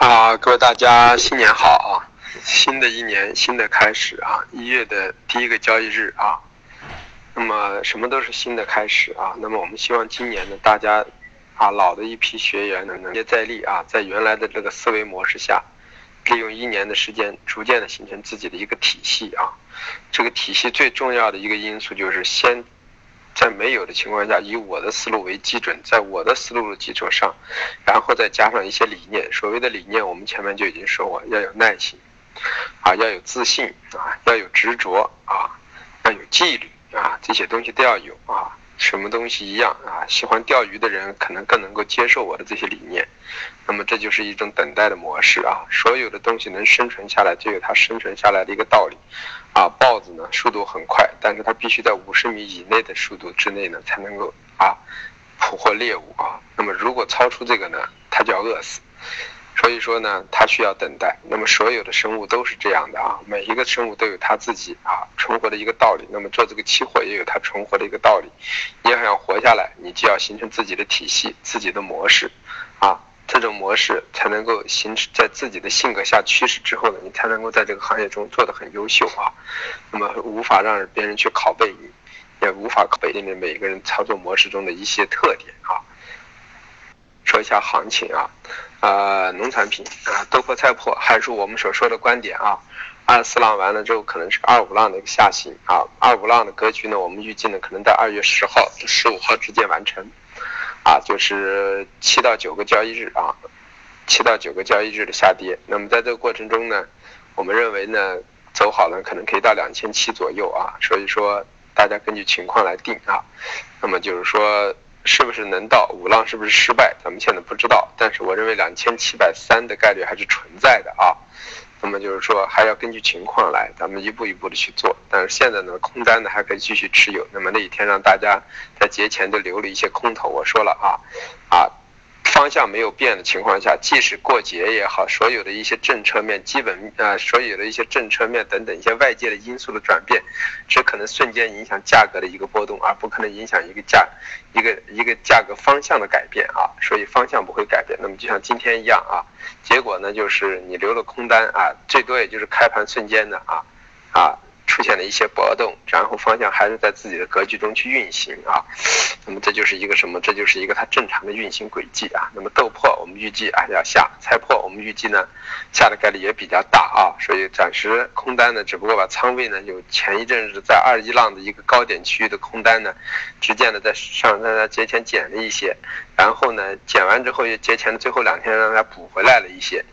啊，各位大家新年好啊！新的一年新的开始啊，一月的第一个交易日啊，那么什么都是新的开始啊。那么我们希望今年呢，大家啊老的一批学员呢能接再厉啊，在原来的这个思维模式下，利用一年的时间，逐渐的形成自己的一个体系啊。这个体系最重要的一个因素就是先。在没有的情况下，以我的思路为基准，在我的思路的基础上，然后再加上一些理念。所谓的理念，我们前面就已经说过，要有耐心，啊，要有自信，啊，要有执着，啊，要有纪律，啊，这些东西都要有，啊。什么东西一样啊？喜欢钓鱼的人可能更能够接受我的这些理念，那么这就是一种等待的模式啊。所有的东西能生存下来，就有它生存下来的一个道理，啊，豹子呢速度很快，但是它必须在五十米以内的速度之内呢才能够啊捕获猎物啊。那么如果超出这个呢，它就要饿死。所以说呢，它需要等待。那么所有的生物都是这样的啊，每一个生物都有它自己啊存活的一个道理。那么做这个期货也有它存活的一个道理。你要想活下来，你就要形成自己的体系、自己的模式，啊，这种模式才能够形成在自己的性格下驱使之后呢，你才能够在这个行业中做得很优秀啊。那么无法让别人去拷贝你，也无法拷贝里面每一个人操作模式中的一些特点啊。一下行情啊。呃，农产品啊，豆粕、菜粕，还是我们所说的观点啊。二四浪完了之后，可能是二五浪的一个下行啊。二五浪的格局呢，我们预计呢，可能在二月十号、十五号之间完成，啊，就是七到九个交易日啊，七到九个交易日的下跌。那么在这个过程中呢，我们认为呢，走好了可能可以到两千七左右啊。所以说，大家根据情况来定啊。那么就是说。是不是能到五浪？是不是失败？咱们现在不知道。但是我认为两千七百三的概率还是存在的啊。那么就是说，还要根据情况来，咱们一步一步的去做。但是现在呢，空单呢还可以继续持有。那么那一天让大家在节前就留了一些空头，我说了啊，啊。方向没有变的情况下，即使过节也好，所有的一些政策面、基本啊，所有的一些政策面等等一些外界的因素的转变，只可能瞬间影响价格的一个波动，而不可能影响一个价一个一个价格方向的改变啊。所以方向不会改变。那么就像今天一样啊，结果呢就是你留了空单啊，最多也就是开盘瞬间的啊啊。出现了一些波动，然后方向还是在自己的格局中去运行啊，那么这就是一个什么？这就是一个它正常的运行轨迹啊。那么豆粕我们预计啊要下，菜粕我们预计呢下的概率也比较大啊，所以暂时空单呢，只不过把仓位呢有前一阵子在二一浪的一个高点区域的空单呢，逐渐的在上在节前减了一些，然后呢减完之后又节前的最后两天让它补回来了一些，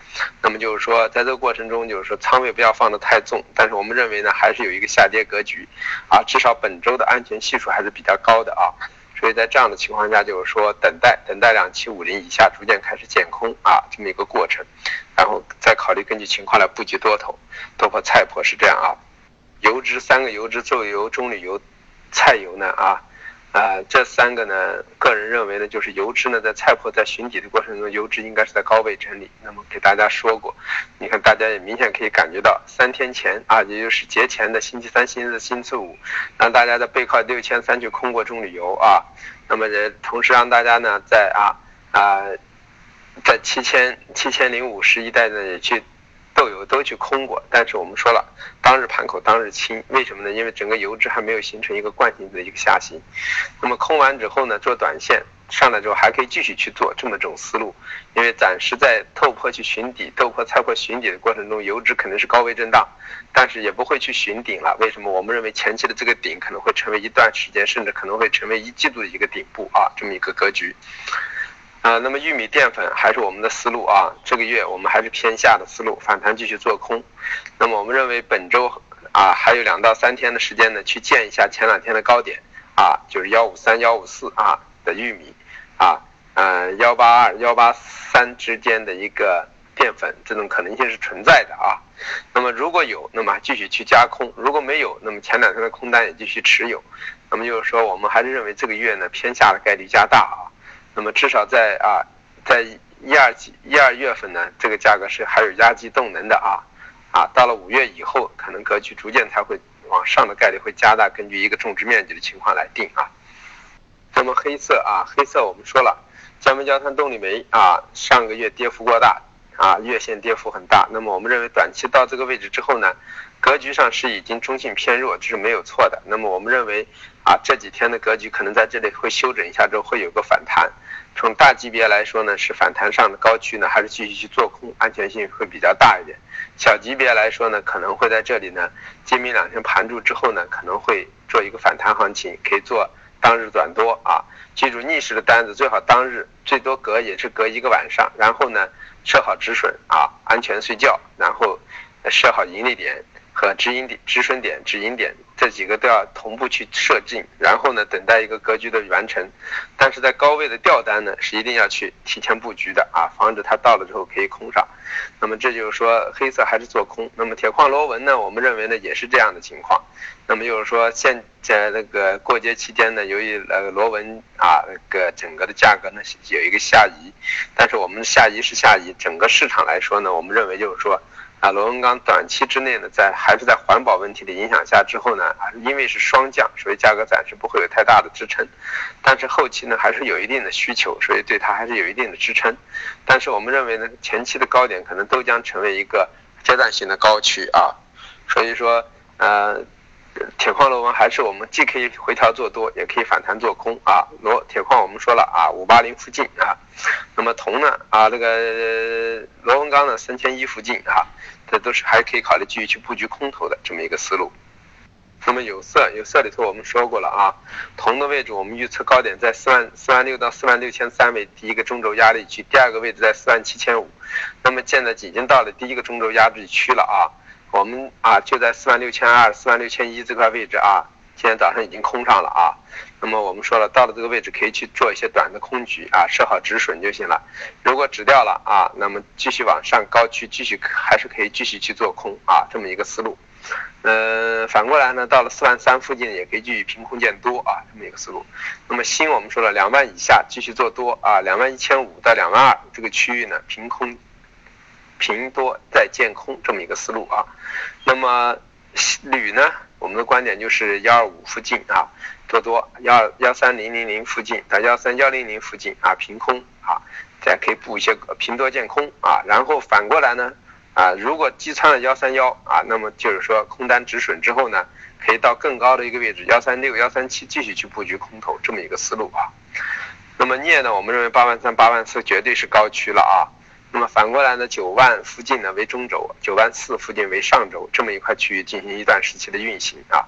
那么就是说在这个过程中就是说仓位不要放得太重，但是我们认为呢还是有。一个下跌格局，啊，至少本周的安全系数还是比较高的啊，所以在这样的情况下，就是说等待等待两七五零以下逐渐开始减空啊，这么一个过程，然后再考虑根据情况来布局多头，豆粕、菜粕是这样啊，油脂三个油脂，重油、中榈油、菜油呢啊。啊，这三个呢，个人认为呢，就是油脂呢，在菜粕在寻底的过程中，油脂应该是在高位整理。那么给大家说过，你看大家也明显可以感觉到，三天前啊，也就是节前的星期三、星期四、星期五，让大家在背靠六千三去空过中旅游啊。那么也同时让大家呢，在啊啊，在七千七千零五十一带呢也去。豆油都去空过，但是我们说了，当日盘口当日清，为什么呢？因为整个油脂还没有形成一个惯性的一个下行。那么空完之后呢，做短线上来之后还可以继续去做这么种思路，因为暂时在透破去寻底、透破菜破寻底的过程中，油脂肯定是高位震荡，但是也不会去寻顶了。为什么？我们认为前期的这个顶可能会成为一段时间，甚至可能会成为一季度的一个顶部啊，这么一个格局。啊，那么玉米淀粉还是我们的思路啊，这个月我们还是偏下的思路，反弹继续做空。那么我们认为本周啊还有两到三天的时间呢，去见一下前两天的高点啊，就是幺五三幺五四啊的玉米啊，嗯幺八二幺八三之间的一个淀粉，这种可能性是存在的啊。那么如果有，那么继续去加空；如果没有，那么前两天的空单也继续持有。那么就是说，我们还是认为这个月呢偏下的概率加大啊。那么至少在啊，在一二季一二月份呢，这个价格是还有压击动能的啊，啊，到了五月以后，可能格局逐渐才会往上的概率会加大，根据一个种植面积的情况来定啊。那么黑色啊，黑色我们说了，焦煤焦炭动力煤啊，上个月跌幅过大啊，月线跌幅很大。那么我们认为短期到这个位置之后呢，格局上是已经中性偏弱，这是没有错的。那么我们认为啊，这几天的格局可能在这里会休整一下之后会有个反弹。从大级别来说呢，是反弹上的高区呢，还是继续去做空，安全性会比较大一点。小级别来说呢，可能会在这里呢，今明两天盘住之后呢，可能会做一个反弹行情，可以做当日短多啊。记住逆势的单子最好当日最多隔也是隔一个晚上，然后呢设好止损啊，安全睡觉，然后设好盈利点。和止盈点、止损点、止盈点这几个都要同步去设定，然后呢，等待一个格局的完成。但是在高位的吊单呢，是一定要去提前布局的啊，防止它到了之后可以空上。那么这就是说，黑色还是做空。那么铁矿螺纹呢，我们认为呢也是这样的情况。那么就是说，现在那个过节期间呢，由于呃螺纹啊那个整个的价格呢有一个下移，但是我们下移是下移，整个市场来说呢，我们认为就是说。啊，螺纹钢短期之内呢，在还是在环保问题的影响下之后呢，因为是双降，所以价格暂时不会有太大的支撑，但是后期呢还是有一定的需求，所以对它还是有一定的支撑。但是我们认为呢，前期的高点可能都将成为一个阶段性的高区啊，所以说，呃。铁矿螺纹还是我们既可以回调做多，也可以反弹做空啊。螺铁矿我们说了啊，五八零附近啊。那么铜呢啊，这个螺纹钢呢三千一附近啊，这都是还可以考虑继续去布局空头的这么一个思路。那么有色有色里头我们说过了啊，铜的位置我们预测高点在四万四万六到四万六千三为第一个中轴压力区，第二个位置在四万七千五。那么现在已经到了第一个中轴压力区了啊。我们啊就在四万六千二、四万六千一这块位置啊，今天早上已经空上了啊。那么我们说了，到了这个位置可以去做一些短的空局啊，设好止损就行了。如果止掉了啊，那么继续往上高区继续还是可以继续去做空啊，这么一个思路。嗯，反过来呢，到了四万三附近也可以继续凭空见多啊，这么一个思路。那么新我们说了，两万以下继续做多啊，两万一千五到两万二这个区域呢，凭空。平多再见空这么一个思路啊，那么铝呢，我们的观点就是幺二五附近啊做多，幺幺三零零零附近到幺三幺零零附近啊平空啊，再可以布一些平多见空啊，然后反过来呢啊，如果击穿了幺三幺啊，那么就是说空单止损之后呢，可以到更高的一个位置幺三六幺三七继续去布局空头这么一个思路啊，那么镍呢，我们认为八万三八万四绝对是高区了啊。那么反过来呢，九万附近呢为中轴，九万四附近为上轴，这么一块区域进行一段时期的运行啊。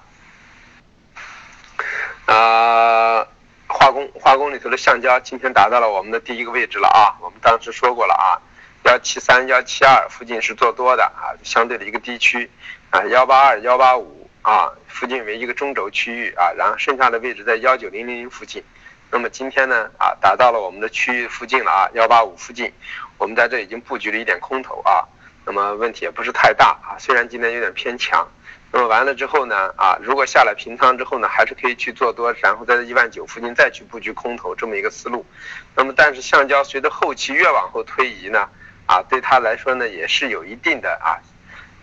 呃，化工化工里头的橡胶今天达到了我们的第一个位置了啊，我们当时说过了啊，幺七三幺七二附近是做多的啊，相对的一个低区啊，幺八二幺八五啊附近为一个中轴区域啊，然后剩下的位置在幺九零零零附近。那么今天呢啊，达到了我们的区域附近了啊，幺八五附近。我们在这已经布局了一点空头啊，那么问题也不是太大啊，虽然今天有点偏强，那么完了之后呢啊，如果下来平仓之后呢，还是可以去做多，然后在一万九附近再去布局空头这么一个思路。那么但是橡胶随着后期越往后推移呢啊，对它来说呢也是有一定的啊，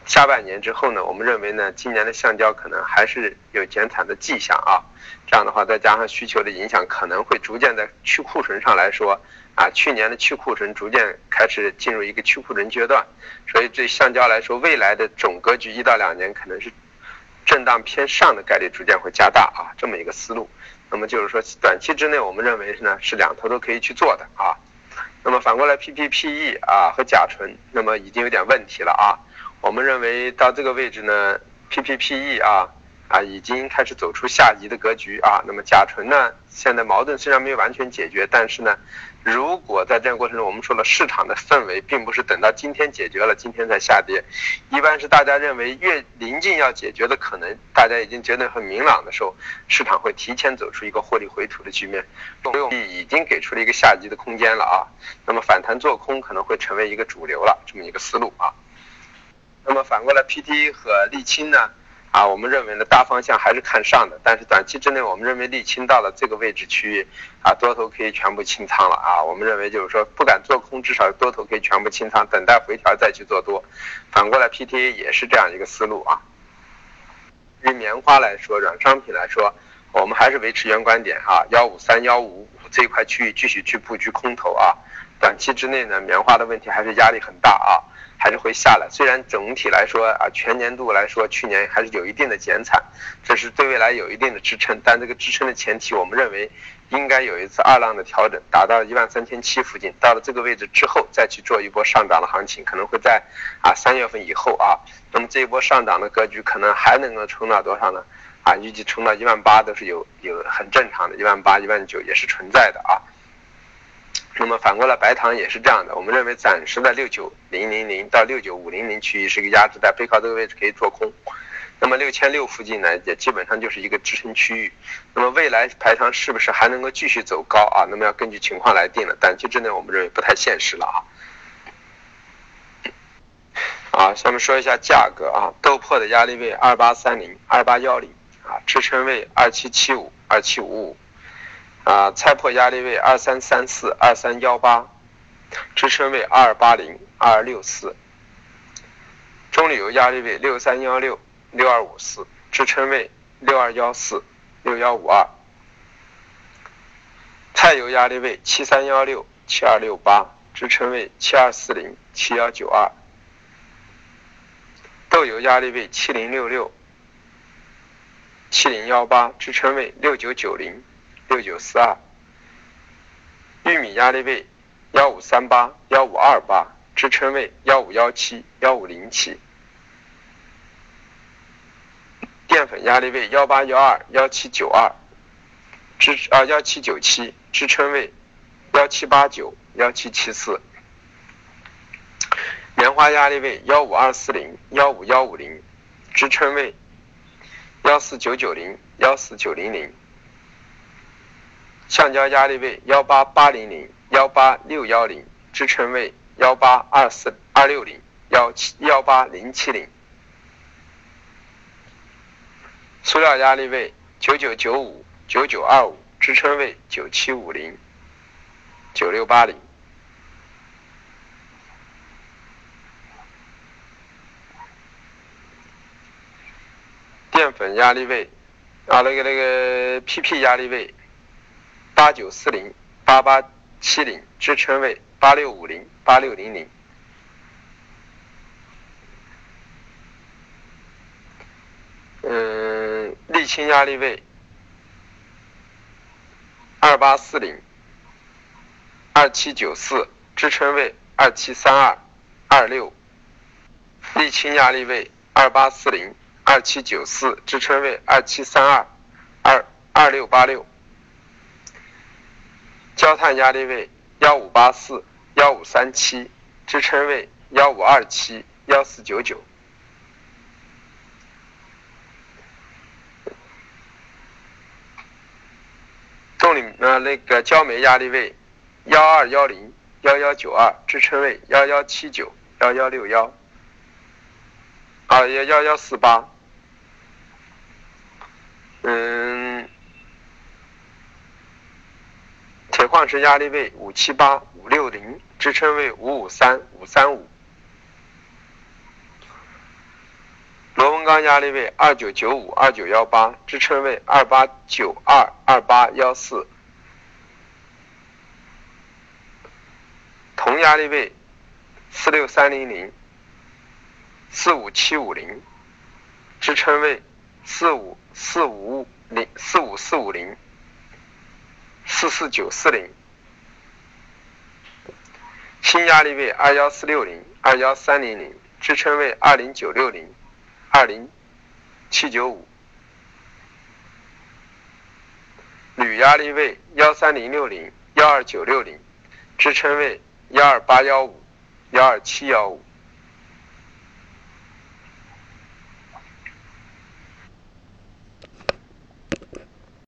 下半年之后呢，我们认为呢今年的橡胶可能还是有减产的迹象啊，这样的话再加上需求的影响，可能会逐渐在去库存上来说。啊，去年的去库存逐渐开始进入一个去库存阶段，所以对橡胶来说，未来的总格局一到两年可能是震荡偏上的概率逐渐会加大啊，这么一个思路。那么就是说，短期之内我们认为呢是两头都可以去做的啊。那么反过来，PPPE 啊和甲醇，那么已经有点问题了啊。我们认为到这个位置呢，PPPE 啊。啊，已经开始走出下移的格局啊。那么甲醇呢，现在矛盾虽然没有完全解决，但是呢，如果在这样过程中，我们说了市场的氛围并不是等到今天解决了，今天才下跌，一般是大家认为越临近要解决的可能，大家已经觉得很明朗的时候，市场会提前走出一个获利回吐的局面，所以已经给出了一个下移的空间了啊。那么反弹做空可能会成为一个主流了，这么一个思路啊。那么反过来，PT 和沥青呢？啊，我们认为呢，大方向还是看上的，但是短期之内，我们认为沥青到了这个位置区域，啊，多头可以全部清仓了啊。我们认为就是说，不敢做空，至少多头可以全部清仓，等待回调再去做多。反过来，PTA 也是这样一个思路啊。对于棉花来说，软商品来说，我们还是维持原观点啊，幺五三幺五这一块区域继续去布局空头啊。短期之内呢，棉花的问题还是压力很大啊，还是会下来。虽然整体来说啊，全年度来说，去年还是有一定的减产，这是对未来有一定的支撑。但这个支撑的前提，我们认为应该有一次二浪的调整，达到一万三千七附近，到了这个位置之后，再去做一波上涨的行情，可能会在啊三月份以后啊。那么这一波上涨的格局，可能还能够冲到多少呢？啊，预计冲到一万八都是有有很正常的，一万八、一万九也是存在的啊。那么反过来，白糖也是这样的。我们认为暂时的六九零零零到六九五零零区域是一个压制带，背靠这个位置可以做空。那么六千六附近呢，也基本上就是一个支撑区域。那么未来白糖是不是还能够继续走高啊？那么要根据情况来定了。短期之内，我们认为不太现实了啊。啊，下面说一下价格啊，豆粕的压力位二八三零、二八幺零啊，支撑位二七七五、二七五五。啊，菜粕压力位二三三四二三幺八，支撑位二八零二六四。中铝油压力位六三幺六六二五四，支撑位六二幺四六幺五二。菜油压力位七三幺六七二六八，支撑位七二四零七幺九二。豆油压力位七零六六七零幺八，支撑位六九九零。六九四二，玉米压力位幺五三八幺五二八，支撑位幺五幺七幺五零七。淀粉压力位幺八幺二幺七九二，支啊幺七九七，支撑位幺七八九幺七七四。棉花压力位幺五二四零幺五幺五零，支撑位幺四九九零幺四九零零。橡胶压力位幺八八零零幺八六幺零，支撑位幺八二四二六零幺七幺八零七零。塑料压力位九九九五九九二五，支撑位九七五零九六八零。淀粉压力位啊，那个那个 PP 压力位。八九四零八八七零支撑位八六五零八六零零，嗯，沥青压力位二八四零二七九四支撑位二七三二二六，沥青压力位二八四零二七九四支撑位二七三二二二六八六。焦炭压力位幺五八四幺五三七，支撑位幺五二七幺四九九。动力呃那个焦煤压力位幺二幺零幺幺九二，支撑位幺幺七九幺幺六幺。啊幺幺幺四八。嗯。铁矿石压力位五七八五六零，支撑位五五三五三五。螺纹钢压力位二九九五二九幺八，支撑位二八九二二八幺四。铜压力位四六三零零四五七五零，支撑位四五四五零四五四五零。四四九四零，新压力位二幺四六零二幺三零零，支撑位二零九六零二零七九五，铝压力位幺三零六零幺二九六零，支撑位幺二八幺五幺二七幺五。